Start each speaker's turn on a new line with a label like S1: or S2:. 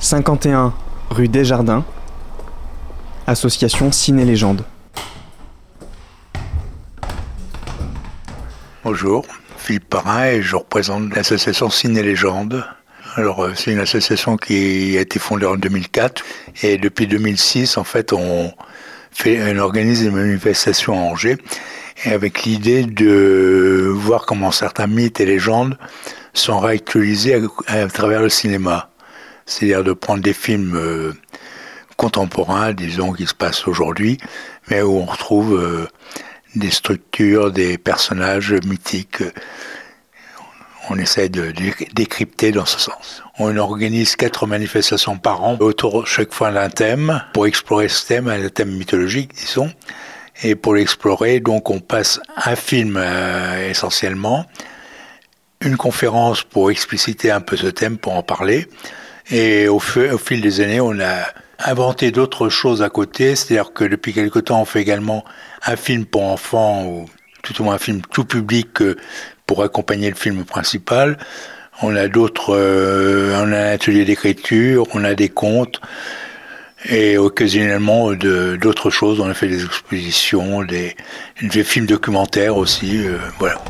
S1: 51 rue Desjardins, association Ciné Légende.
S2: Bonjour, Philippe Parrain et je représente l'association Ciné Légende. Alors, euh, c'est une association qui a été fondée en 2004 et depuis 2006, en fait, on fait, on organise des manifestations à Angers et avec l'idée de voir comment certains mythes et légendes sont réactualisés à, travers le cinéma. C'est-à-dire de prendre des films euh, contemporains, disons, qui se passent aujourd'hui, mais où on retrouve euh, des structures, des personnages mythiques. On essaie de décrypter dans ce sens. On organise quatre manifestations par an autour chaque fois d'un thème pour explorer ce thème, un thème mythologique, disons. Et pour l'explorer, donc on passe un film euh, essentiellement, une conférence pour expliciter un peu ce thème, pour en parler. Et au, fil des années, on a inventé d'autres choses à côté. C'est-à-dire que depuis quelque temps, on fait également un film pour enfants, ou tout au moins un film tout public euh, pour accompagner le film principal. On a d'autres, euh, on a un atelier d'écriture, on a des contes et occasionnellement d'autres choses. On a fait des expositions, des, des films documentaires aussi. Euh, voilà.